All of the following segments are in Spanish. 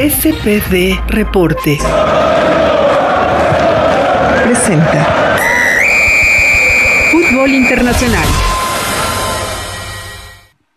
SPD Reporte. Presenta. Fútbol Internacional.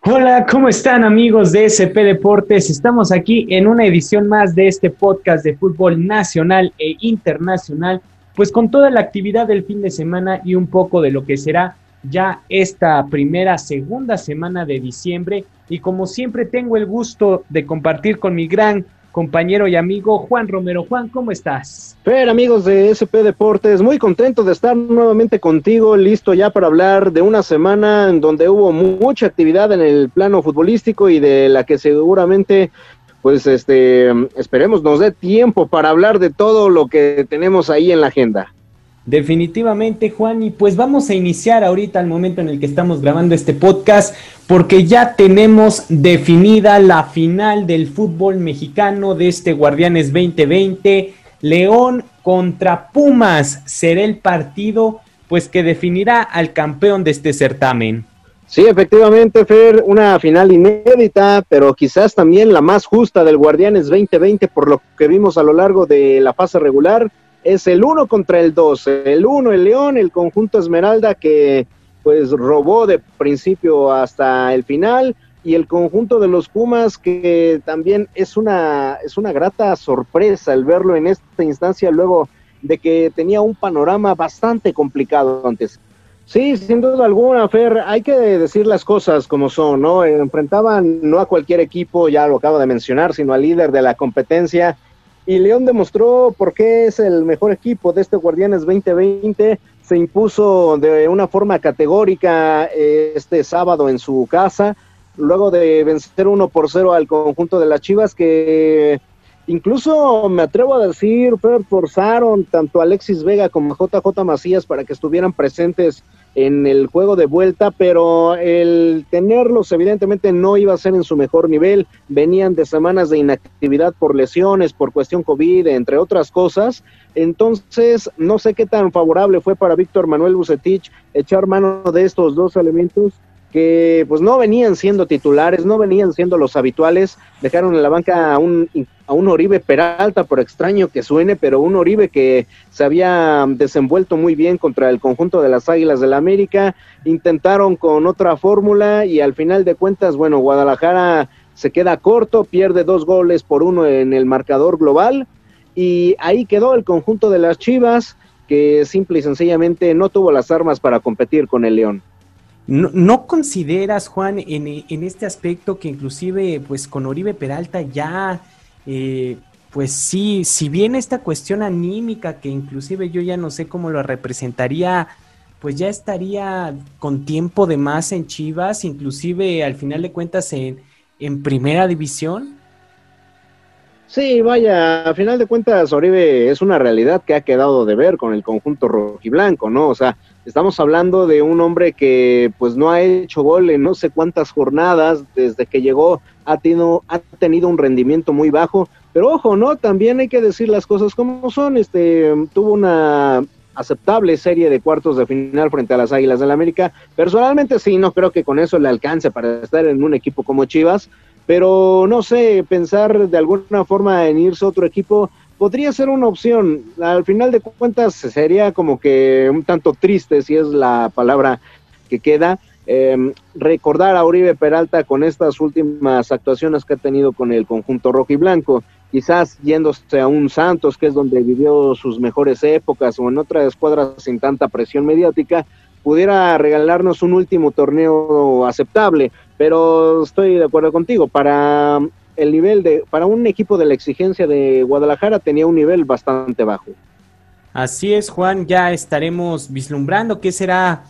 Hola, ¿cómo están amigos de SP Deportes? Estamos aquí en una edición más de este podcast de fútbol nacional e internacional, pues con toda la actividad del fin de semana y un poco de lo que será ya esta primera, segunda semana de diciembre. Y como siempre tengo el gusto de compartir con mi gran compañero y amigo Juan Romero. Juan, ¿cómo estás? Fer, amigos de SP Deportes, muy contento de estar nuevamente contigo, listo ya para hablar de una semana en donde hubo mucha actividad en el plano futbolístico y de la que seguramente pues este esperemos nos dé tiempo para hablar de todo lo que tenemos ahí en la agenda. Definitivamente, Juan, y pues vamos a iniciar ahorita al momento en el que estamos grabando este podcast, porque ya tenemos definida la final del fútbol mexicano de este Guardianes 2020. León contra Pumas será el partido, pues que definirá al campeón de este certamen. Sí, efectivamente, Fer, una final inédita, pero quizás también la más justa del Guardianes 2020 por lo que vimos a lo largo de la fase regular es el uno contra el dos. El uno, el León, el conjunto Esmeralda que pues robó de principio hasta el final y el conjunto de los Pumas que también es una es una grata sorpresa el verlo en esta instancia luego de que tenía un panorama bastante complicado antes. Sí, sin duda alguna, Fer, hay que decir las cosas como son, ¿no? Enfrentaban no a cualquier equipo, ya lo acabo de mencionar, sino al líder de la competencia y León demostró por qué es el mejor equipo de este Guardianes 2020. Se impuso de una forma categórica eh, este sábado en su casa, luego de vencer uno por cero al conjunto de las Chivas que incluso me atrevo a decir, forzaron tanto a Alexis Vega como a JJ Macías para que estuvieran presentes en el juego de vuelta, pero el tenerlos evidentemente no iba a ser en su mejor nivel, venían de semanas de inactividad por lesiones, por cuestión COVID, entre otras cosas, entonces no sé qué tan favorable fue para Víctor Manuel Bucetich echar mano de estos dos elementos que pues no venían siendo titulares, no venían siendo los habituales, dejaron en la banca a un, a un Oribe Peralta, por extraño que suene, pero un Oribe que se había desenvuelto muy bien contra el conjunto de las Águilas del la América, intentaron con otra fórmula y al final de cuentas, bueno, Guadalajara se queda corto, pierde dos goles por uno en el marcador global. Y ahí quedó el conjunto de las Chivas que simple y sencillamente no tuvo las armas para competir con el León. ¿No, consideras, Juan, en, en, este aspecto que inclusive pues con Oribe Peralta ya, eh, pues sí, si bien esta cuestión anímica que inclusive yo ya no sé cómo lo representaría, pues ya estaría con tiempo de más en Chivas, inclusive al final de cuentas en, en primera división? Sí, vaya, a final de cuentas Oribe es una realidad que ha quedado de ver con el conjunto rojiblanco, ¿no? O sea, Estamos hablando de un hombre que pues no ha hecho gol en no sé cuántas jornadas desde que llegó, ha tenido, ha tenido un rendimiento muy bajo, pero ojo, ¿no? También hay que decir las cosas como son, este tuvo una aceptable serie de cuartos de final frente a las Águilas del la América. Personalmente sí, no creo que con eso le alcance para estar en un equipo como Chivas, pero no sé, pensar de alguna forma en irse a otro equipo podría ser una opción. Al final de cuentas sería como que un tanto triste, si es la palabra que queda, em, recordar a Uribe Peralta con estas últimas actuaciones que ha tenido con el conjunto rojo y blanco. Quizás yéndose a un Santos, que es donde vivió sus mejores épocas, o en otra escuadra sin tanta presión mediática, pudiera regalarnos un último torneo aceptable. Pero estoy de acuerdo contigo, para el nivel de, para un equipo de la exigencia de Guadalajara tenía un nivel bastante bajo. Así es, Juan, ya estaremos vislumbrando qué será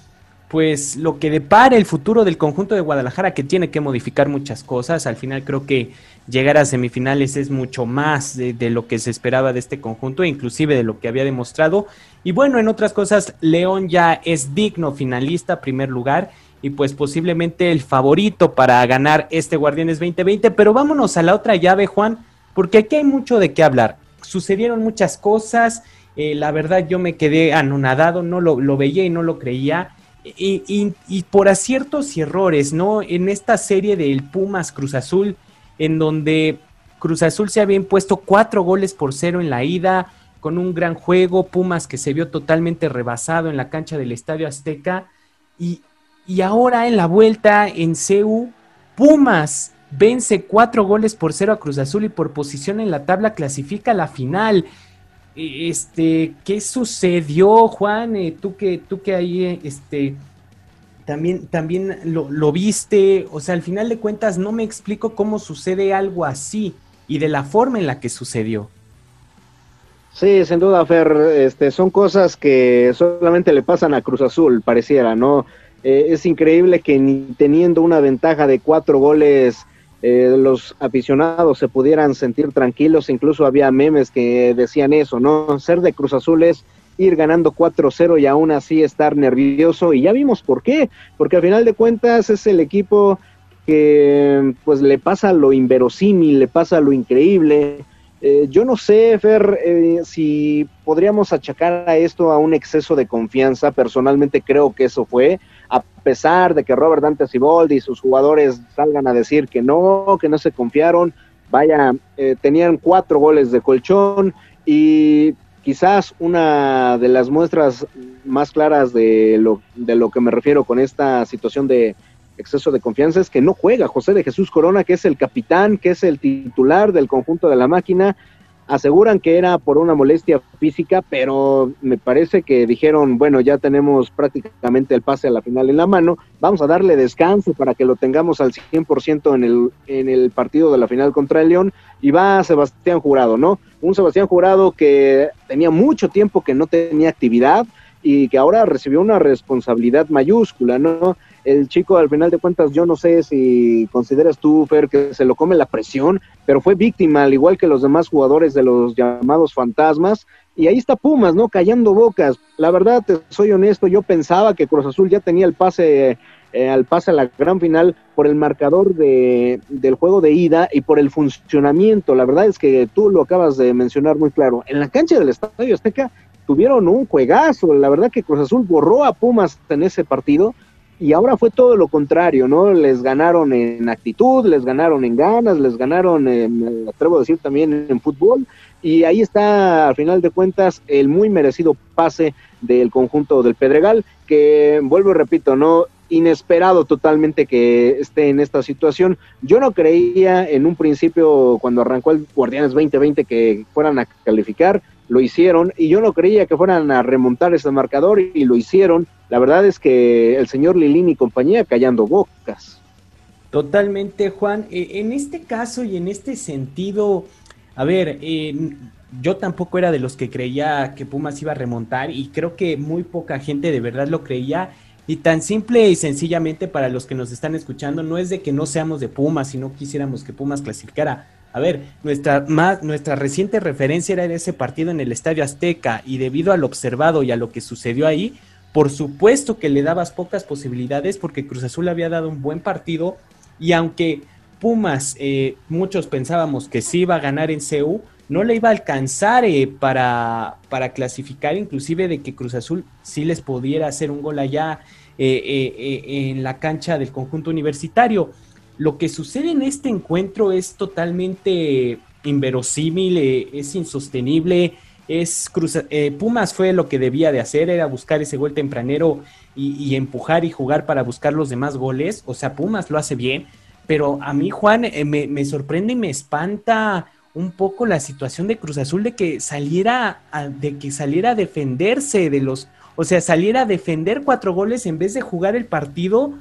pues lo que depara el futuro del conjunto de Guadalajara que tiene que modificar muchas cosas. Al final creo que llegar a semifinales es mucho más de, lo que se esperaba de este conjunto, inclusive de lo que había demostrado. Y bueno, en otras cosas, León ya es digno finalista, primer lugar, y pues posiblemente el favorito para ganar este Guardianes 2020. Pero vámonos a la otra llave, Juan, porque aquí hay mucho de qué hablar. Sucedieron muchas cosas, eh, la verdad yo me quedé anonadado, no lo, lo veía y no lo creía. Y, por aciertos y errores, ¿no? En esta serie del Pumas Cruz Azul, en donde Cruz Azul se había impuesto cuatro goles por cero en la ida, con un gran juego, Pumas que se vio totalmente rebasado en la cancha del Estadio Azteca, y, y ahora en la vuelta en CEU, Pumas vence cuatro goles por cero a Cruz Azul y por posición en la tabla clasifica a la final. E, este, ¿qué sucedió, Juan? Eh, tú que, tú que ahí, eh, este, también, también lo, viste, o sea, al final de cuentas no me explico cómo sucede algo así y de la forma en la que sucedió. Sí, sin duda, Fer, este, son cosas que solamente le pasan a Cruz Azul, pareciera, ¿no? Eh, es increíble que ni teniendo una ventaja de cuatro goles eh, los aficionados se pudieran sentir tranquilos, incluso había memes que decían eso, ¿no? Ser de Cruz Azul es ir ganando 4-0 y aún así estar nervioso y ya vimos por qué, porque al final de cuentas es el equipo que pues le pasa lo inverosímil, le pasa lo increíble. Eh, yo no sé, Fer, eh, si podríamos achacar a esto a un exceso de confianza, personalmente creo que eso fue, a pesar de que Robert Dante Siboldi y sus jugadores salgan a decir que no, que no se confiaron, vaya, eh, tenían cuatro goles de colchón y quizás una de las muestras más claras de lo, de lo que me refiero con esta situación de exceso de confianza es que no juega José de Jesús Corona, que es el capitán, que es el titular del conjunto de la máquina, aseguran que era por una molestia física, pero me parece que dijeron, bueno, ya tenemos prácticamente el pase a la final en la mano, vamos a darle descanso para que lo tengamos al 100% en el, en el partido de la final contra el León, y va Sebastián Jurado, ¿no? Un Sebastián Jurado que tenía mucho tiempo que no tenía actividad y que ahora recibió una responsabilidad mayúscula, ¿no? el chico al final de cuentas yo no sé si consideras tú, Fer, que se lo come la presión, pero fue víctima, al igual que los demás jugadores de los llamados fantasmas, y ahí está Pumas, ¿no? Callando bocas. La verdad, te soy honesto, yo pensaba que Cruz Azul ya tenía el pase eh, al pase a la gran final por el marcador de, del juego de ida y por el funcionamiento. La verdad es que tú lo acabas de mencionar muy claro. En la cancha del Estadio Azteca tuvieron un juegazo. La verdad que Cruz Azul borró a Pumas en ese partido y ahora fue todo lo contrario, ¿no? Les ganaron en actitud, les ganaron en ganas, les ganaron, en, atrevo a decir también en fútbol, y ahí está, al final de cuentas, el muy merecido pase del conjunto del Pedregal, que vuelvo y repito, ¿no? Inesperado totalmente que esté en esta situación. Yo no creía en un principio, cuando arrancó el Guardianes 2020, que fueran a calificar lo hicieron y yo no creía que fueran a remontar ese marcador y lo hicieron. La verdad es que el señor Lilín y compañía callando bocas. Totalmente, Juan. E, en este caso y en este sentido, a ver, yo tampoco era de los que creía que Pumas iba a remontar y creo que muy poca gente de verdad lo creía. Y tan simple y sencillamente para los que nos están escuchando, no es de que no seamos de Pumas y no quisiéramos que Pumas clasificara a ver, nuestra, más, nuestra reciente referencia era ese partido en el Estadio Azteca y debido al observado y a lo que sucedió ahí, por supuesto que le dabas pocas posibilidades porque Cruz Azul había dado un buen partido y aunque Pumas, eh, muchos pensábamos que sí iba a ganar en CEU, no le iba a alcanzar eh, para, para, clasificar, inclusive de que Cruz Azul sí les pudiera hacer un gol allá eh, en la cancha del conjunto universitario. Lo que sucede en este encuentro es totalmente inverosímil, eh, es insostenible. Es eh, Pumas fue lo que debía de hacer, era buscar ese gol tempranero y, empujar y jugar para buscar los demás goles. O sea, Pumas lo hace bien, pero a mí, Juan, eh, me, sorprende y me espanta un poco la situación de Cruz Azul de que saliera a, de que saliera a defenderse de los, o sea, saliera a defender cuatro goles en vez de jugar el partido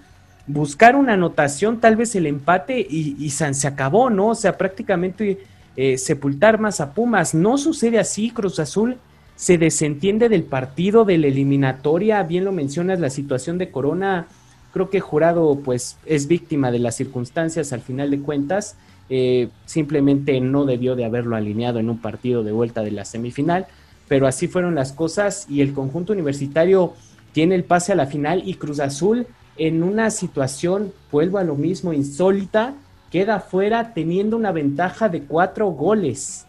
buscar una anotación, tal vez el empate y, se acabó, ¿no? O sea, prácticamente eh, sepultar más a Pumas. No sucede así, Cruz Azul se desentiende del partido, de la eliminatoria, bien lo mencionas, la situación de Corona, creo que Jurado pues es víctima de las circunstancias al final de cuentas, eh, simplemente no debió de haberlo alineado en un partido de vuelta de la semifinal, pero así fueron las cosas y el conjunto universitario tiene el pase a la final y Cruz Azul en una situación, vuelvo a lo mismo, insólita, queda fuera teniendo una ventaja de cuatro goles.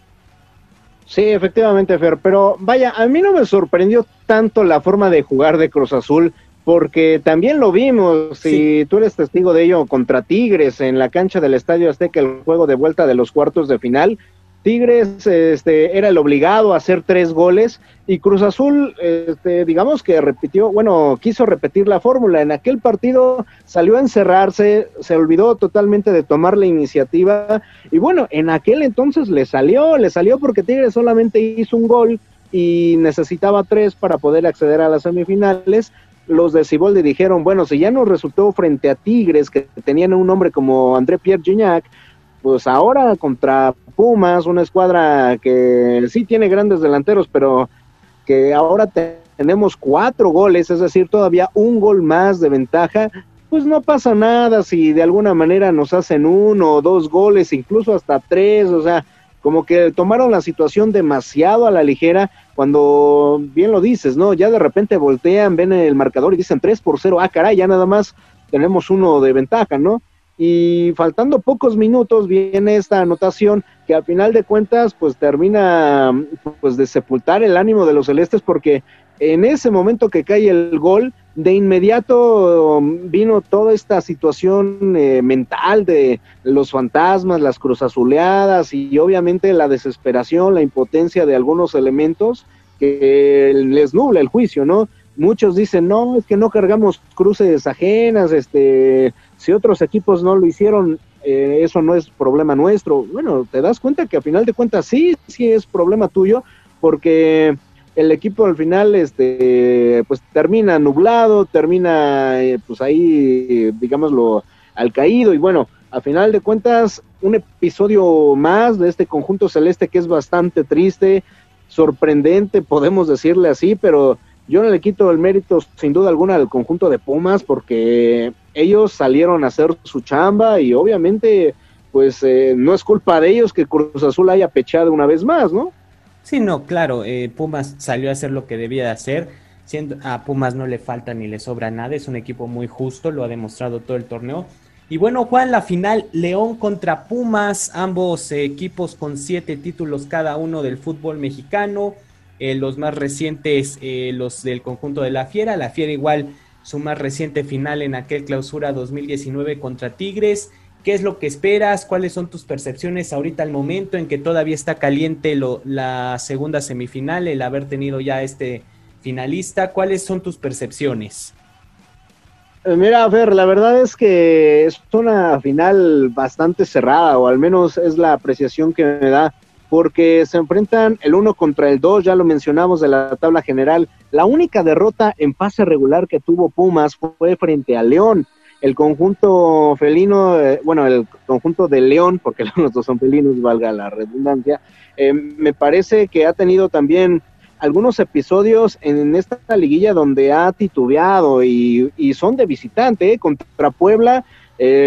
Sí, efectivamente, Fer, pero vaya, a mí no me sorprendió tanto la forma de jugar de Cruz Azul, porque también lo vimos, si tú eres testigo de ello, contra Tigres en la cancha del Estadio Azteca, el juego de vuelta de los cuartos de final. Tigres este, era el obligado a hacer tres goles y Cruz Azul, este, digamos que repitió, bueno, quiso repetir la fórmula. En aquel partido salió a encerrarse, se olvidó totalmente de tomar la iniciativa y bueno, en aquel entonces le salió, le salió porque Tigres solamente hizo un gol y necesitaba tres para poder acceder a las semifinales los de Ciboldi dijeron, bueno, si ya nos resultó frente a Tigres, que tenían un hombre como André Pierre Gignac, pues ahora contra Pumas, una escuadra que sí tiene grandes delanteros, pero que ahora tenemos cuatro goles, es decir, todavía un gol más de ventaja, pues no pasa nada si de alguna manera nos hacen uno o dos goles, incluso hasta tres, o sea, como que tomaron la situación demasiado a la ligera cuando bien lo dices, ¿no? Ya de repente voltean, ven el marcador y dicen 3 por 0, ah, caray, ya nada más tenemos uno de ventaja, ¿no? Y faltando pocos minutos viene esta anotación que al final de cuentas pues termina pues de sepultar el ánimo de los celestes porque en ese momento que cae el gol, de inmediato vino toda esta situación eh, mental de los fantasmas, las cruzazuleadas y obviamente la desesperación, la impotencia de algunos elementos que les nubla el juicio, ¿no? Muchos dicen, no, es que no cargamos cruces ajenas, este, si otros equipos no lo hicieron, eh, eso no es problema nuestro. Bueno, te das cuenta que a final de cuentas sí, sí es problema tuyo, porque el equipo al final este pues termina nublado, termina eh, pues ahí digámoslo al caído y bueno, a final de cuentas un episodio más de este conjunto celeste que es bastante triste, sorprendente, podemos decirle así, pero yo no le quito el mérito sin duda alguna al conjunto de Pumas porque ellos salieron a hacer su chamba y obviamente pues eh, no es culpa de ellos que Cruz Azul haya pechado una vez más, ¿no? Sí, no, claro, eh, Pumas salió a hacer lo que debía de hacer. Siendo, a Pumas no le falta ni le sobra nada, es un equipo muy justo, lo ha demostrado todo el torneo. Y bueno, Juan, la final, León contra Pumas, ambos equipos con siete títulos cada uno del fútbol mexicano. Eh, los más recientes, eh, los del conjunto de la Fiera. La Fiera igual su más reciente final en aquel clausura 2019 contra Tigres. ¿Qué es lo que esperas? ¿Cuáles son tus percepciones ahorita al momento en que todavía está caliente lo, la segunda semifinal, el haber tenido ya este finalista? ¿Cuáles son tus percepciones? Eh, mira, Fer, la verdad es que es una final bastante cerrada, o al menos es la apreciación que me da, porque se enfrentan el uno contra el dos, ya lo mencionamos de la tabla general. La única derrota en fase regular que tuvo Pumas fue frente a León el conjunto felino, eh, bueno, el conjunto de León, porque los dos son felinos, valga la redundancia, eh, me parece que ha tenido también algunos episodios en esta liguilla donde ha titubeado y, son de visitante, eh, contra Puebla.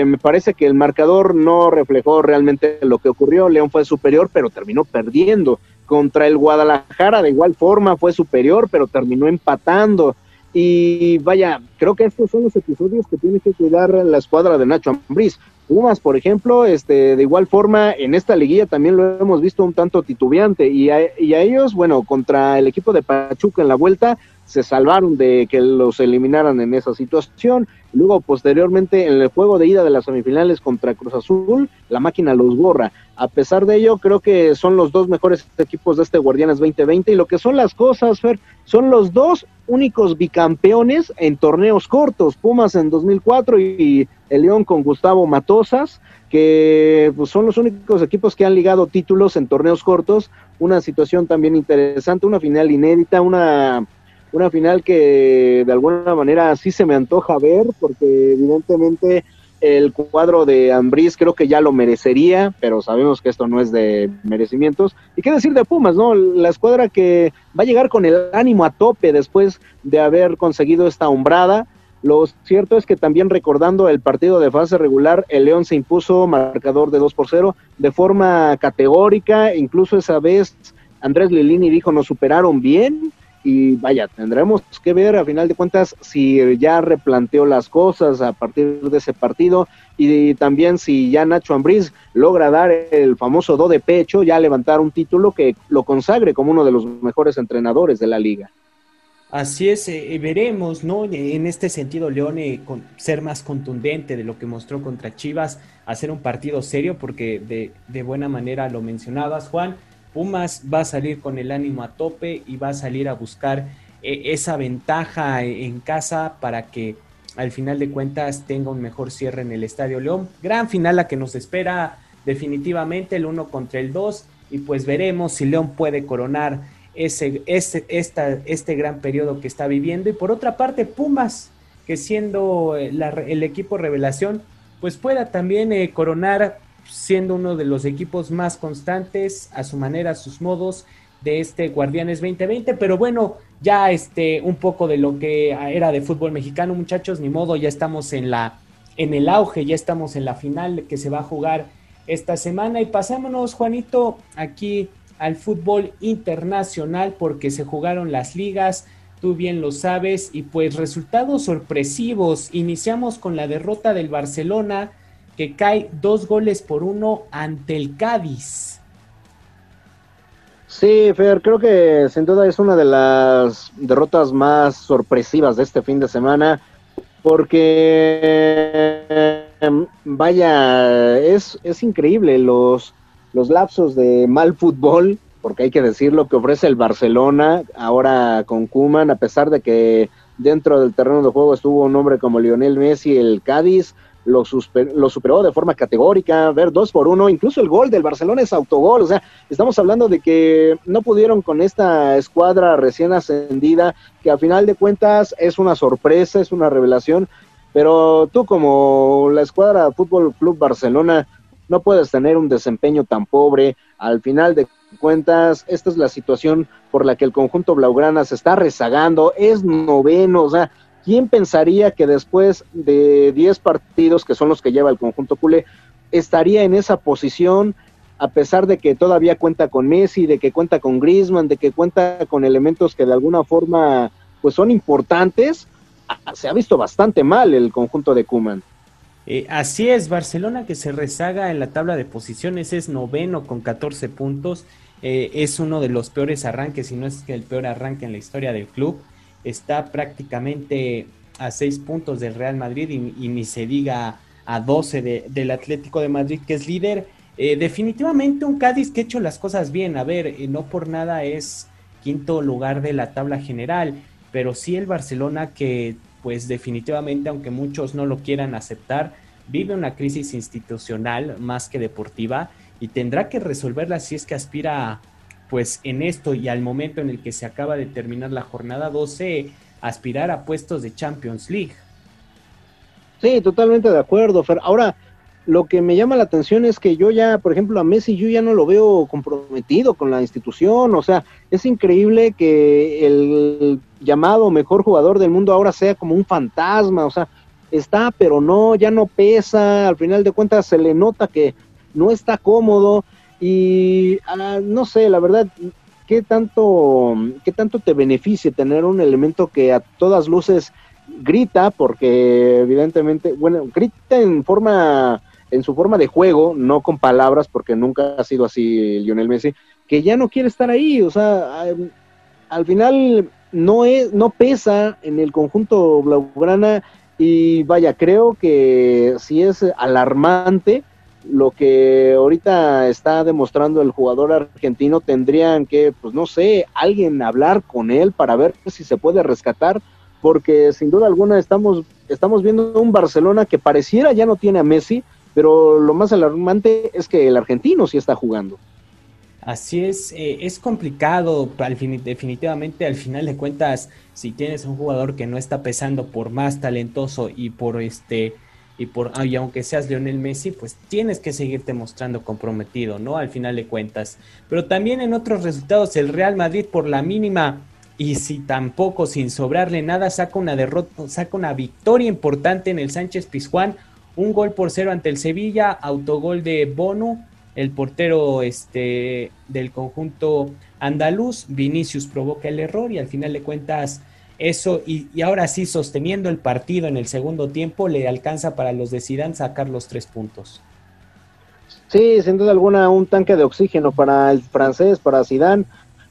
Me parece que el marcador no reflejó realmente lo que ocurrió. León fue superior, pero terminó perdiendo. Contra el Guadalajara, de igual forma, fue superior, pero terminó empatando. Y vaya, creo que estos son los episodios que tiene que cuidar la escuadra de Nacho Ambriz. Pumas, por ejemplo, este, de igual forma, en esta liguilla también lo hemos visto un tanto titubeante. Y a, y a ellos, bueno, contra el equipo de Pachuca en la vuelta, se salvaron de que los eliminaran en esa situación. Luego, posteriormente, en el juego de ida de las semifinales contra Cruz Azul, la máquina los borra. A pesar de ello, creo que son los dos mejores equipos de este Guardianes 2020 y lo que son las cosas, Fer, son los dos únicos bicampeones en torneos cortos, Pumas en 2004 y el León con Gustavo Matosas, que pues, son los únicos equipos que han ligado títulos en torneos cortos, una situación también interesante, una final inédita, una una final que de alguna manera sí se me antoja ver, porque evidentemente el cuadro de Ambriz creo que ya lo merecería, pero sabemos que esto no es de merecimientos. Y qué decir de Pumas, ¿no? La escuadra que va a llegar con el ánimo a tope después de haber conseguido esta hombrada. Lo cierto es que también recordando el partido de fase regular, el León se impuso marcador de 2 por 0 de forma categórica, incluso esa vez Andrés Lilini dijo nos superaron bien, y vaya, tendremos que ver a final de cuentas si ya replanteó las cosas a partir de ese partido y también si ya Nacho Ambriz logra dar el famoso do de pecho, ya levantar un título que lo consagre como uno de los mejores entrenadores de la liga. Así es, eh, eh, veremos, ¿no? En este sentido, Leone con, ser más contundente de lo que mostró contra Chivas, hacer un partido serio, porque de, de, buena manera lo mencionabas, Juan. Pumas va a salir con el ánimo a tope y va a salir a buscar eh, esa ventaja en casa para que al final de cuentas tenga un mejor cierre en el Estadio León. Gran final la que nos espera definitivamente, el uno contra el 2, y pues veremos si León puede coronar ese, este, esta, este gran periodo que está viviendo. Y por otra parte, Pumas, que siendo eh, el equipo revelación, pues pueda también eh, coronar siendo uno de los equipos más constantes a su manera, a sus modos de este Guardianes 2020. Pero bueno, ya este, un poco de lo que era de fútbol mexicano, muchachos, ni modo, ya estamos en la en el auge, ya estamos en la final que se va a jugar esta semana. Y pasémonos, Juanito, aquí al fútbol internacional porque se jugaron las ligas, tú bien lo sabes, y pues resultados sorpresivos. Iniciamos con la derrota del Barcelona que cae dos goles por uno ante el Cádiz. Sí, Fer, creo que sin duda es una de las derrotas más sorpresivas de este fin de semana, porque vaya, es, es increíble los, los lapsos de mal fútbol, porque hay que decirlo, que ofrece el Barcelona ahora con Kuman, a pesar de que dentro del terreno de juego estuvo un hombre como Lionel Messi, el Cádiz lo, lo superó de forma categórica, ver dos por uno, incluso el gol del Barcelona es autogol, o sea, estamos hablando de que no pudieron con esta escuadra recién ascendida, que a final de cuentas es una sorpresa, es una revelación, pero tú como la escuadra Fútbol Club Barcelona, no puedes tener un desempeño tan pobre. Al final de cuentas, esta es la situación por la que el conjunto Blaugrana se está rezagando, es noveno, o sea, ¿quién pensaría que después de 10 partidos, que son los que lleva el conjunto culé, estaría en esa posición? a pesar de que todavía cuenta con Messi, de que cuenta con Griezmann, de que cuenta con elementos que de alguna forma pues son importantes, se ha visto bastante mal el conjunto de Kuman. Eh, así es, Barcelona que se rezaga en la tabla de posiciones es noveno con 14 puntos. Eh, es uno de los peores arranques, si no es que el peor arranque en la historia del club. Está prácticamente a 6 puntos del Real Madrid y, ni se diga a 12 del Atlético de Madrid, que es líder. Eh, definitivamente un Cádiz que ha hecho las cosas bien. A ver, no por nada es quinto lugar de la tabla general, pero sí el Barcelona que pues definitivamente, aunque muchos no lo quieran aceptar, vive una crisis institucional más que deportiva y tendrá que resolverla si es que aspira, pues en esto y al momento en el que se acaba de terminar la jornada 12, aspirar a puestos de Champions League. Sí, totalmente de acuerdo, Fer. Ahora, lo que me llama la atención es que yo ya, por ejemplo, a Messi yo ya no lo veo comprometido con la institución, o sea, es increíble que el llamado mejor jugador del mundo ahora sea como un fantasma, o sea, está pero no, ya no pesa, al final de cuentas se le nota que no está cómodo y ah, no sé, la verdad, ¿qué tanto, qué tanto te beneficia tener un elemento que a todas luces grita, porque evidentemente, bueno, grita en forma en su forma de juego, no con palabras, porque nunca ha sido así Lionel Messi, que ya no quiere estar ahí, o sea, al, final no es, no pesa en el conjunto blaugrana y vaya, creo que si es alarmante lo que ahorita está demostrando el jugador argentino, tendrían que, pues no sé, alguien hablar con él para ver si se puede rescatar, porque sin duda alguna estamos, estamos viendo un Barcelona que pareciera ya no tiene a Messi, pero lo más alarmante es que el argentino sí está jugando. Así es, eh, es complicado, definitivamente al final de cuentas, si tienes un jugador que no está pesando por más talentoso y por este y por y aunque seas Lionel Messi, pues tienes que seguirte mostrando comprometido, ¿no? Al final de cuentas. Pero también en otros resultados el Real Madrid por la mínima y si tampoco sin sobrarle nada saca una derrota, saca una victoria importante en el Sánchez Pizjuán un gol por cero ante el Sevilla, autogol de Bono, el portero este, del conjunto andaluz. Vinicius provoca el error y al final de cuentas eso y, ahora sí sosteniendo el partido en el segundo tiempo le alcanza para los de Zidane sacar los tres puntos. Sí, sin duda alguna un tanque de oxígeno para el francés, para Zidane,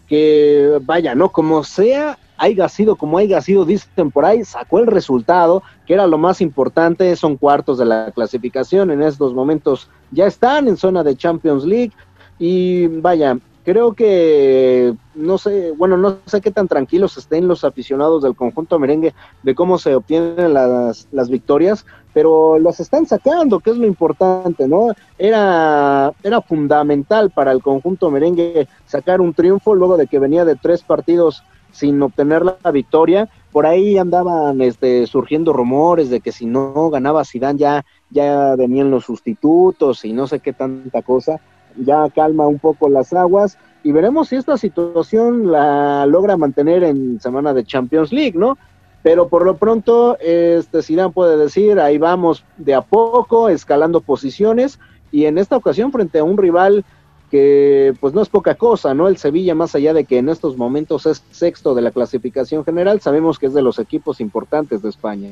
que vaya, no como sea, haya sido como haya sido, dicen por sacó el resultado, que era lo más importante, son cuartos de la clasificación, en estos momentos ya están en zona de Champions League y vaya, creo que no sé, bueno, no sé qué tan tranquilos estén los aficionados del conjunto merengue de cómo se obtienen las, las victorias, pero los están sacando, que es lo importante, ¿no? Era, era fundamental para el conjunto merengue sacar un triunfo luego de que venía de tres partidos sin obtener la victoria. Por ahí andaban este, surgiendo rumores de que si no ganaba Zidane ya, ya venían los sustitutos y no sé qué tanta cosa. Ya calma un poco las aguas y veremos si esta situación la logra mantener en semana de Champions League, ¿no? Pero por lo pronto, este Zidane puede decir, ahí vamos de a poco, escalando posiciones, y en esta ocasión frente a un rival que pues no es poca cosa, ¿no? El Sevilla, más allá de que en estos momentos es sexto de la clasificación general, sabemos que es de los equipos importantes de España.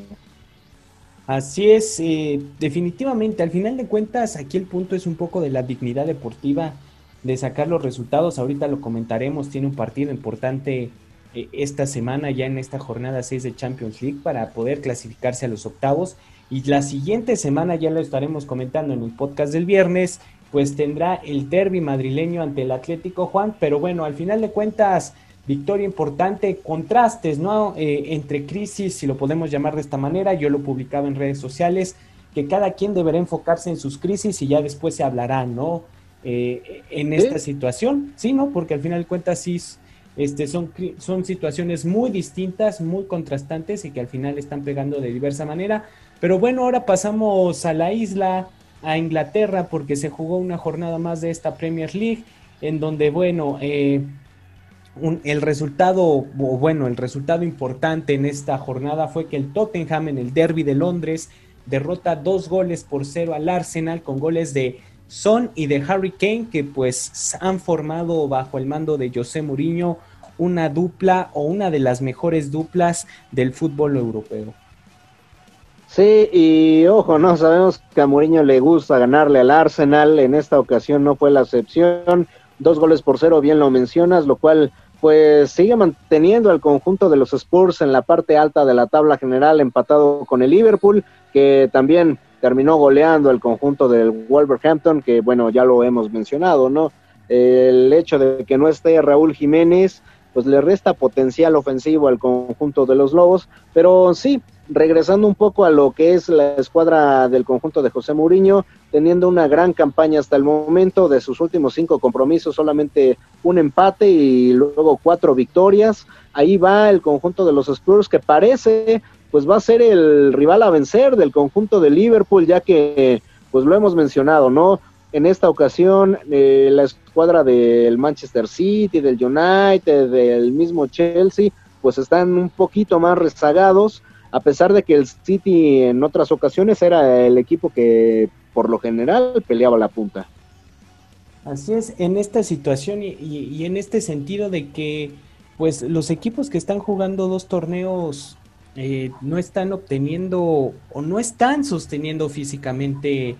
Así es, eh, definitivamente, al final de cuentas, aquí el punto es un poco de la dignidad deportiva, de sacar los resultados, ahorita lo comentaremos, tiene un partido importante eh, esta semana, ya en esta jornada 6 de Champions League, para poder clasificarse a los octavos, y la siguiente semana ya lo estaremos comentando en el podcast del viernes, pues tendrá el derby madrileño ante el Atlético Juan, pero bueno, al final de cuentas, victoria importante, contrastes, ¿no? Eh, entre crisis, si lo podemos llamar de esta manera, yo lo publicaba en redes sociales, que cada quien deberá enfocarse en sus crisis y ya después se hablará, ¿no? Eh, en esta situación, sí, ¿no? Porque al final de cuentas sí, este, son, son situaciones muy distintas, muy contrastantes y que al final están pegando de diversa manera. Pero bueno, ahora pasamos a la isla a Inglaterra porque se jugó una jornada más de esta Premier League, en donde, bueno, eh, el resultado, bueno, el resultado importante en esta jornada fue que el Tottenham en el Derby de Londres derrota dos goles por cero al Arsenal con goles de Son y de Harry Kane, que pues han formado bajo el mando de José Mourinho una dupla o una de las mejores duplas del fútbol europeo. Sí, y ojo, no sabemos que a Mourinho le gusta ganarle al Arsenal, en esta ocasión no fue la excepción, dos goles por cero, bien lo mencionas, lo cual pues sigue manteniendo al conjunto de los Spurs en la parte alta de la tabla general, empatado con el Liverpool, que también terminó goleando el conjunto del Wolverhampton, que bueno, ya lo hemos mencionado, ¿no? El hecho de que no esté Raúl Jiménez, pues le resta potencial ofensivo al conjunto de los Lobos, pero sí, regresando un poco a lo que es la escuadra del conjunto de José Mourinho, teniendo una gran campaña hasta el momento de sus últimos cinco compromisos, solamente un empate y luego cuatro victorias. Ahí va el conjunto de los Spurs que parece pues va a ser el rival a vencer del conjunto de Liverpool, ya que pues lo hemos mencionado, ¿no? En esta ocasión eh, la escuadra del Manchester City, del United, del mismo Chelsea, pues están un poquito más rezagados a pesar de que el City en otras ocasiones era el equipo que por lo general peleaba la punta. Así es, en esta situación y, en este sentido de que pues los equipos que están jugando dos torneos eh, no están obteniendo o no están sosteniendo físicamente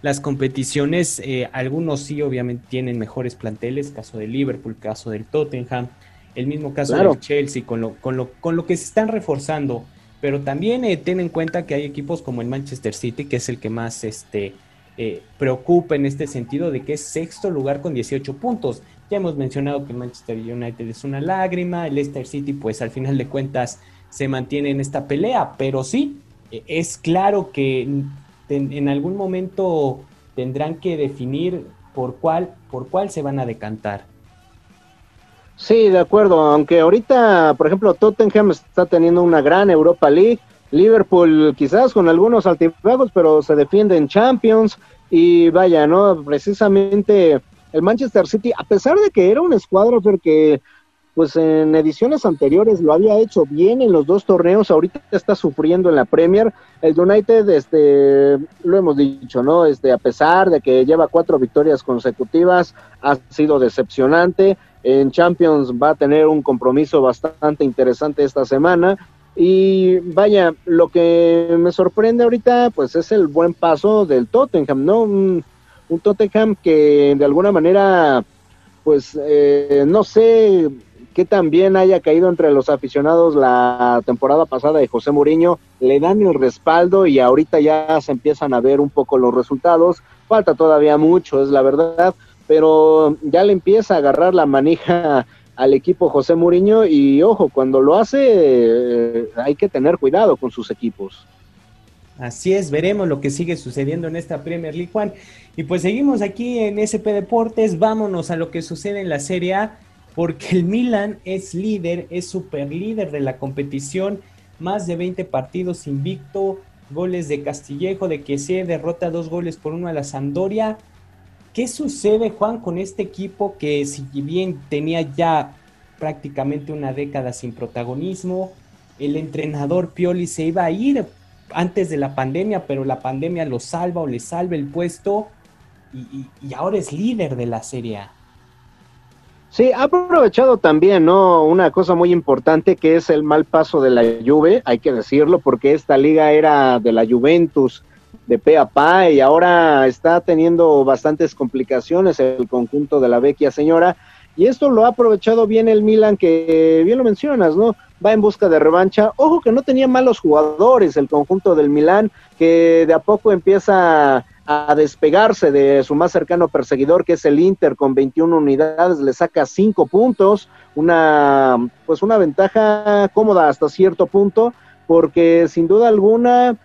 las competiciones. Eh, algunos sí, obviamente, tienen mejores planteles, caso de Liverpool, caso del Tottenham, el mismo caso del Chelsea, con lo, con, lo, con lo que se están reforzando. Pero también eh, ten en cuenta que hay equipos como el Manchester City, que es el que más este, eh, preocupa en este sentido de que es sexto lugar con 18 puntos. Ya hemos mencionado que el Manchester United es una lágrima, el Leicester City pues al final de cuentas se mantiene en esta pelea, pero sí, eh, es claro que en, algún momento tendrán que definir por cuál, por cuál se van a decantar. Sí, de acuerdo, aunque ahorita, por ejemplo, Tottenham está teniendo una gran Europa League, Liverpool quizás con algunos altibajos, pero se defiende en Champions y vaya, ¿no? Precisamente el Manchester City, a pesar de que era un escuadro que pues en ediciones anteriores lo había hecho bien en los dos torneos, ahorita está sufriendo en la Premier. El United, este, lo hemos dicho, ¿no? Este, a pesar de que lleva cuatro victorias consecutivas, ha sido decepcionante. En Champions va a tener un compromiso bastante interesante esta semana. Y vaya, lo que me sorprende ahorita, pues es el buen paso del Tottenham, ¿no? Un, Tottenham que de alguna manera, pues eh, no sé que también haya caído entre los aficionados la temporada pasada de José Mourinho, le dan el respaldo y ahorita ya se empiezan a ver un poco los resultados. Falta todavía mucho, es la verdad, pero ya le empieza a agarrar la manija al equipo José Mourinho y ojo, cuando lo hace eh, hay que tener cuidado con sus equipos. Así es, veremos lo que sigue sucediendo en esta Premier League, Juan. Y pues seguimos aquí en SP Deportes, vámonos a lo que sucede en la Serie A, porque el Milan es líder, es super líder de la competición, más de 20 partidos invicto, goles de Castillejo, de que se derrota dos goles por uno a la Sampdoria. ¿Qué sucede, Juan, con este equipo que si bien tenía ya prácticamente una década sin protagonismo, el entrenador Pioli se iba a ir antes de la pandemia, pero la pandemia lo salva o le salva el puesto y, ahora es líder de la Serie A. Sí, ha aprovechado también, ¿no? Una cosa muy importante que es el mal paso de la Juve, hay que decirlo, porque esta liga era de la Juventus de pe a pa y ahora está teniendo bastantes complicaciones el conjunto de la vecchia señora y esto lo ha aprovechado bien el Milan que bien lo mencionas, ¿no? va en busca de revancha. Ojo que no tenía malos jugadores el conjunto del Milán, que de a poco empieza a despegarse de su más cercano perseguidor, que es el Inter, con 21 unidades, le saca 5 puntos, una, pues una ventaja cómoda hasta cierto punto, porque sin duda alguna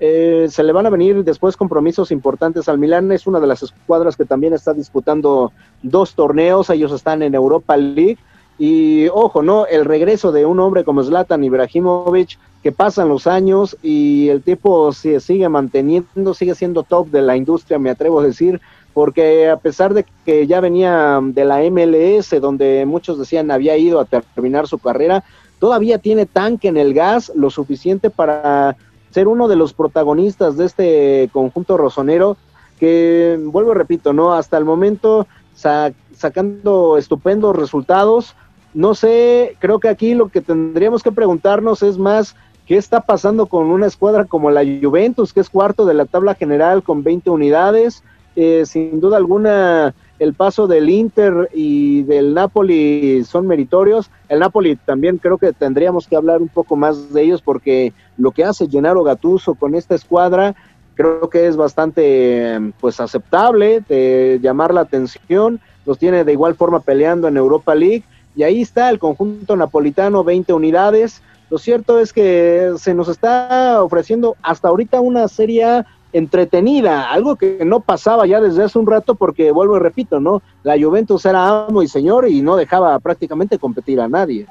eh, se le van a venir después compromisos importantes al Milán, es una de las escuadras que también está disputando dos torneos, ellos están en Europa League, y ojo, ¿no? El regreso de un hombre como Zlatan Ibrahimovic, que pasan los años y el tipo se sigue manteniendo, sigue siendo top de la industria, me atrevo a decir, porque a pesar de que ya venía de la MLS, donde muchos decían había ido a terminar su carrera, todavía tiene tanque en el gas lo suficiente para ser uno de los protagonistas de este conjunto rosonero, que vuelvo repito, ¿no? Hasta el momento sacando estupendos resultados, no sé, creo que aquí lo que tendríamos que preguntarnos es más qué está pasando con una escuadra como la Juventus, que es cuarto de la tabla general con 20 unidades. Eh, sin duda alguna, el paso del Inter y del Napoli son meritorios. El Napoli también creo que tendríamos que hablar un poco más de ellos porque lo que hace Gennaro Gattuso con esta escuadra creo que es bastante pues aceptable de llamar la atención. Los tiene de igual forma peleando en Europa League y ahí está el conjunto napolitano, 20 unidades. Lo cierto es que se nos está ofreciendo hasta ahorita una serie entretenida, algo que no pasaba ya desde hace un rato porque vuelvo y repito, ¿no? La Juventus era amo y señor y no dejaba prácticamente competir a nadie.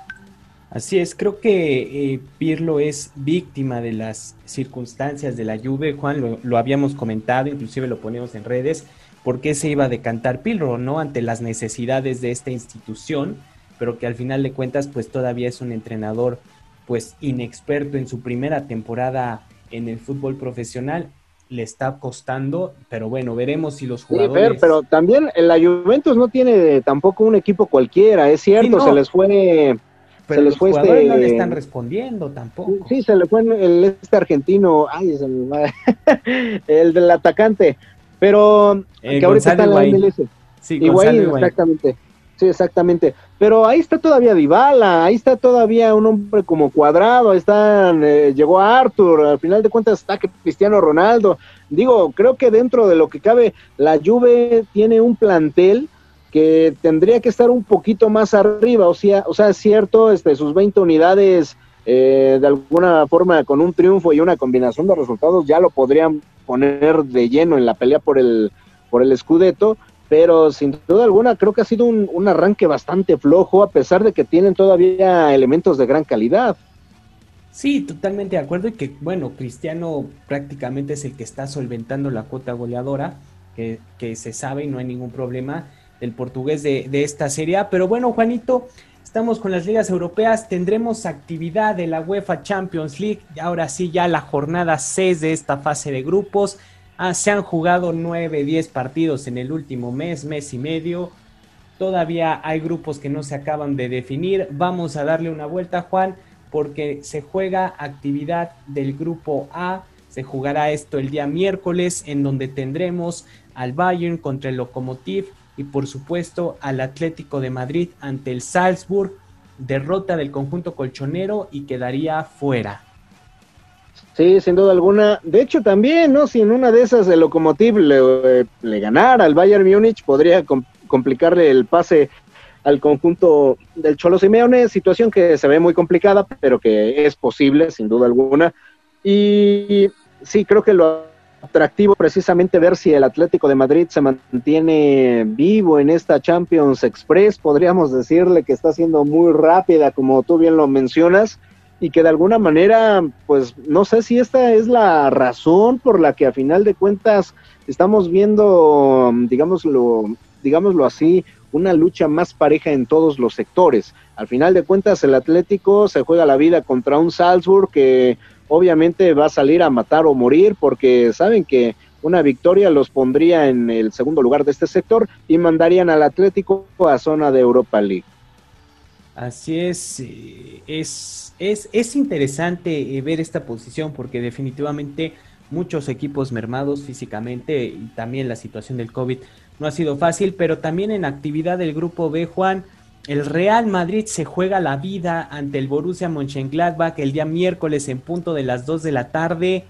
Así es, creo que eh, Pirlo es víctima de las circunstancias de la Juve, Juan, lo, habíamos comentado, inclusive lo ponemos en redes, por qué se iba a decantar Pirlo, ¿no? Ante las necesidades de esta institución pero que al final de cuentas pues todavía es un entrenador pues inexperto en su primera temporada en el fútbol profesional le está costando, pero bueno, veremos si los jugadores... Sí, pero también la Juventus no tiene tampoco un equipo cualquiera, es cierto, se les fue... Pero los fue jugadores este... no le están respondiendo tampoco. Sí, se le fue el este argentino, ay, es el, el del atacante, pero que ahorita está en la MLS. Sí, exactamente. Sí, exactamente. Pero ahí está todavía Dybala, ahí está todavía un hombre como cuadrado, ahí están, eh, llegó a Arthur, al final de cuentas está Cristiano Ronaldo. Digo, creo que dentro de lo que cabe, la Juve tiene un plantel que tendría que estar un poquito más arriba, o sea, o sea, es cierto, este, sus 20 unidades eh, de alguna forma con un triunfo y una combinación de resultados ya lo podrían poner de lleno en la pelea por el por el Scudetto, pero sin duda alguna creo que ha sido un, arranque bastante flojo, a pesar de que tienen todavía elementos de gran calidad. Sí, totalmente de acuerdo y que bueno, Cristiano prácticamente es el que está solventando la cuota goleadora, que, se sabe y no hay ningún problema del portugués de, de esta serie. Pero bueno, Juanito, estamos con las ligas europeas, tendremos actividad de la UEFA Champions League, ahora sí ya la jornada 6 de esta fase de grupos. Ah, se han jugado 9, 10 partidos en el último mes, mes y medio. Todavía hay grupos que no se acaban de definir. Vamos a darle una vuelta, Juan, porque se juega actividad del grupo A. Se jugará esto el día miércoles, en donde tendremos al Bayern contra el Lokomotiv y por supuesto al Atlético de Madrid ante el Salzburg. derrota del conjunto colchonero y quedaría fuera. Sí, sin duda alguna. De hecho, también, ¿no? Si en una de esas el Lokomotiv le, le ganara al Bayern Múnich, podría complicarle el pase al conjunto del Cholo Simeone, situación que se ve muy complicada, pero que es posible, sin duda alguna. Y sí, creo que lo atractivo precisamente ver si el Atlético de Madrid se mantiene vivo en esta Champions Express, podríamos decirle que está siendo muy rápida, como tú bien lo mencionas, y que de alguna manera, pues no sé si esta es la razón por la que a final de cuentas estamos viendo, digámoslo, digámoslo así, una lucha más pareja en todos los sectores. Al final de cuentas, el Atlético se juega la vida contra un Salzburg que obviamente va a salir a matar o morir porque saben que una victoria los pondría en el segundo lugar de este sector y mandarían al Atlético a zona de Europa League. Así es, eh, es, es, es interesante eh, ver esta posición porque definitivamente muchos equipos mermados físicamente y también la situación del COVID no ha sido fácil, pero también en actividad del grupo B, Juan, el Real Madrid se juega la vida ante el Borussia Mönchengladbach el día miércoles en punto de las 2 de la tarde.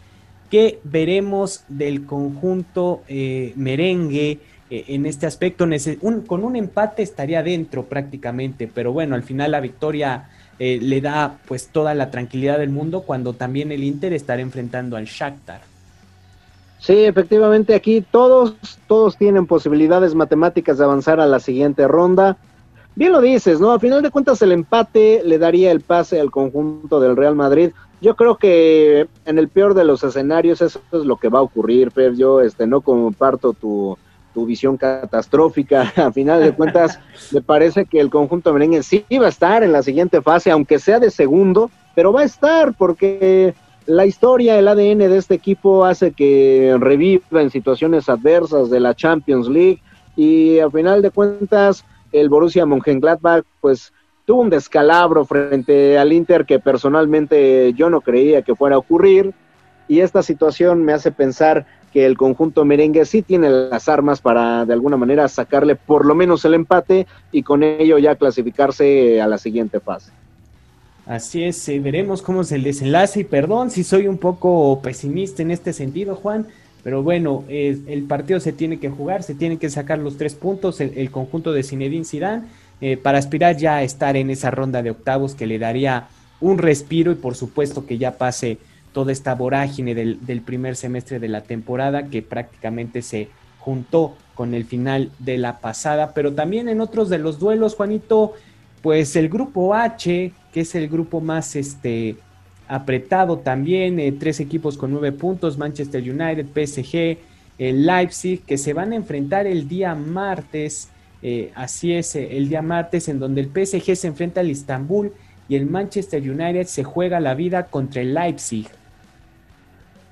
¿Qué veremos del conjunto eh, merengue en este aspecto? con un empate estaría dentro prácticamente, pero bueno, al final la victoria eh, le da pues toda la tranquilidad del mundo cuando también el Inter estará enfrentando al Shakhtar. Sí, efectivamente aquí todos, todos tienen posibilidades matemáticas de avanzar a la siguiente ronda. Bien lo dices, ¿no? A final de cuentas el empate le daría el pase al conjunto del Real Madrid. Yo creo que en el peor de los escenarios eso es lo que va a ocurrir, Pep. Yo este, no comparto tu, tu visión catastrófica. A final de cuentas, me parece que el conjunto merengue sí va a estar en la siguiente fase, aunque sea de segundo, pero va a estar porque la historia, el ADN de este equipo hace que reviva en situaciones adversas de la Champions League y a final de cuentas el Borussia Mönchengladbach pues tuvo un descalabro frente al Inter que personalmente yo no creía que fuera a ocurrir y esta situación me hace pensar que el conjunto merengue sí tiene las armas para de alguna manera sacarle por lo menos el empate y con ello ya clasificarse a la siguiente fase. Así es, eh, veremos cómo es el desenlace y perdón si soy un poco pesimista en este sentido, Juan, pero bueno, el partido se tiene que jugar, se tienen que sacar los tres puntos, el, conjunto de Zinedine Zidane, eh, para aspirar ya a estar en esa ronda de octavos que le daría un respiro y por supuesto que ya pase toda esta vorágine del, primer semestre de la temporada que prácticamente se juntó con el final de la pasada, pero también en otros de los duelos, Juanito, pues el grupo H, que es el grupo más este, apretado también, eh, tres equipos con nueve puntos, Manchester United, PSG, el Leipzig, que se van a enfrentar el día martes, eh, así es, eh, el día martes, en donde el PSG se enfrenta al Istanbul y el Manchester United se juega la vida contra el Leipzig.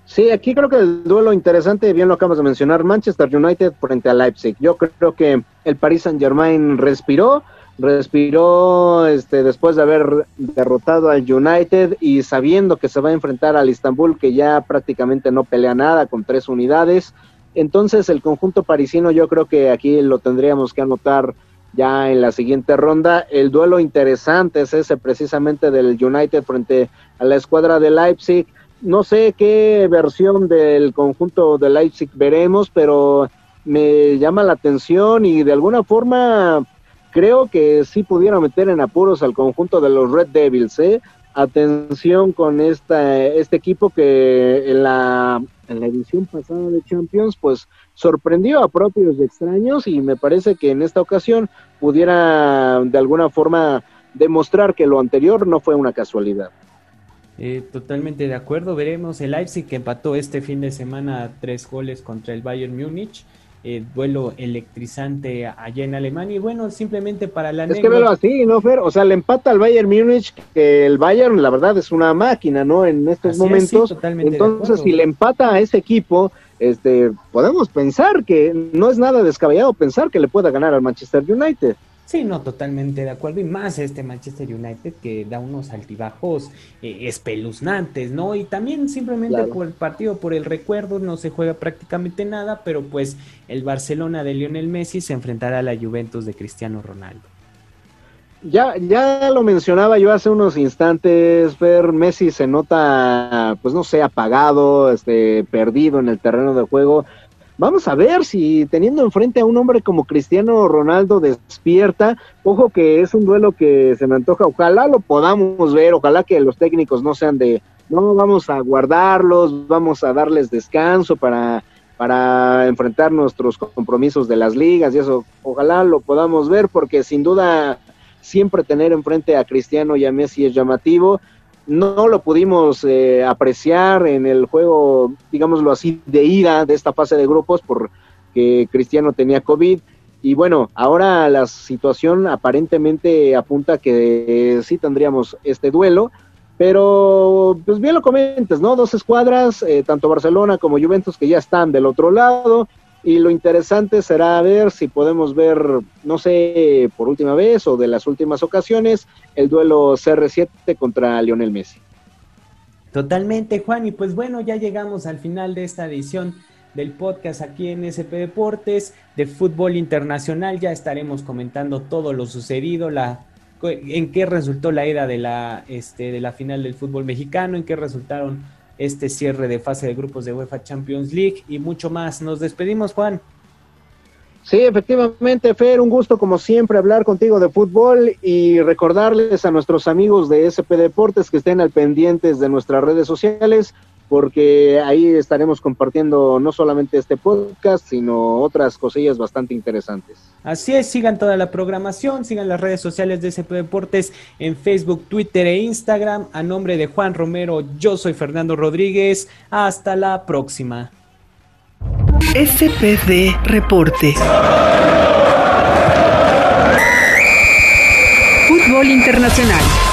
Sí, aquí creo que el duelo interesante, bien lo acabas de mencionar, Manchester United frente al Leipzig. Yo creo que el Paris Saint Germain respiró, respiró este, después de haber derrotado al United y sabiendo que se va a enfrentar al Istanbul, que ya prácticamente no pelea nada con tres unidades. Entonces el conjunto parisino yo creo que aquí lo tendríamos que anotar ya en la siguiente ronda. El duelo interesante es ese precisamente del United frente a la escuadra de Leipzig. No sé qué versión del conjunto de Leipzig veremos, pero me llama la atención y de alguna forma creo que sí pudiera meter en apuros al conjunto de los Red Devils, ¿eh? Atención con esta, este equipo que en la, edición pasada de Champions, pues sorprendió a propios y extraños y me parece que en esta ocasión pudiera de alguna forma demostrar que lo anterior no fue una casualidad. Eh, totalmente de acuerdo, veremos el Leipzig que empató este fin de semana tres goles contra el Bayern Múnich eh, duelo electrizante allá en Alemania. Y bueno, simplemente para la... Es que velo así, ¿no, Fer? O sea, le empata al Bayern Múnich, que el Bayern, la verdad, es una máquina, ¿no? En estos momentos. Entonces, si le empata a ese equipo, este, podemos pensar que no es nada descabellado pensar que le pueda ganar al Manchester United. Sí, no, totalmente de acuerdo. Y más este Manchester United que da unos altibajos eh, espeluznantes, ¿no? Y también simplemente por el partido, por el recuerdo, no se juega prácticamente nada, pero pues el Barcelona de Lionel Messi se enfrentará a la Juventus de Cristiano Ronaldo. Ya, ya lo mencionaba yo hace unos instantes, Fer, Messi se nota, pues no sé, apagado, este, perdido en el terreno de juego. Vamos a ver si teniendo enfrente a un hombre como Cristiano Ronaldo despierta. Ojo que es un duelo que se me antoja. Ojalá lo podamos ver. Ojalá que los técnicos no sean de, no, vamos a guardarlos, vamos a darles descanso para, para enfrentar nuestros compromisos de las ligas y eso. Ojalá lo podamos ver porque sin duda siempre tener enfrente a Cristiano y a Messi es llamativo no lo pudimos eh, apreciar en el juego, digámoslo así, de ida de esta fase de grupos porque Cristiano tenía COVID. Y bueno, ahora la situación aparentemente apunta que sí tendríamos este duelo, pero pues bien lo comentas, ¿no? Dos escuadras, eh, tanto Barcelona como Juventus que ya están del otro lado, y lo interesante será ver si podemos ver, no sé, por última vez o de las últimas ocasiones, el duelo CR7 contra Lionel Messi. Totalmente, Juan. Y pues bueno, ya llegamos al final de esta edición del podcast aquí en SP Deportes de fútbol internacional. Ya estaremos comentando todo lo sucedido, la en qué resultó la ida de la, este, de la final del fútbol mexicano, en qué resultaron este cierre de fase de grupos de UEFA Champions League y mucho más. Nos despedimos, Juan. Sí, efectivamente, Fer, un gusto como siempre hablar contigo de fútbol y recordarles a nuestros amigos de SP Deportes que estén al pendientes de nuestras redes sociales porque ahí estaremos compartiendo no solamente este podcast, sino otras cosillas bastante interesantes. Así es, sigan toda la programación, sigan las redes sociales de SP Deportes en Facebook, Twitter e Instagram. A nombre de Juan Romero, yo soy Fernando Rodríguez. Hasta la próxima. SPD Reportes. Fútbol Internacional.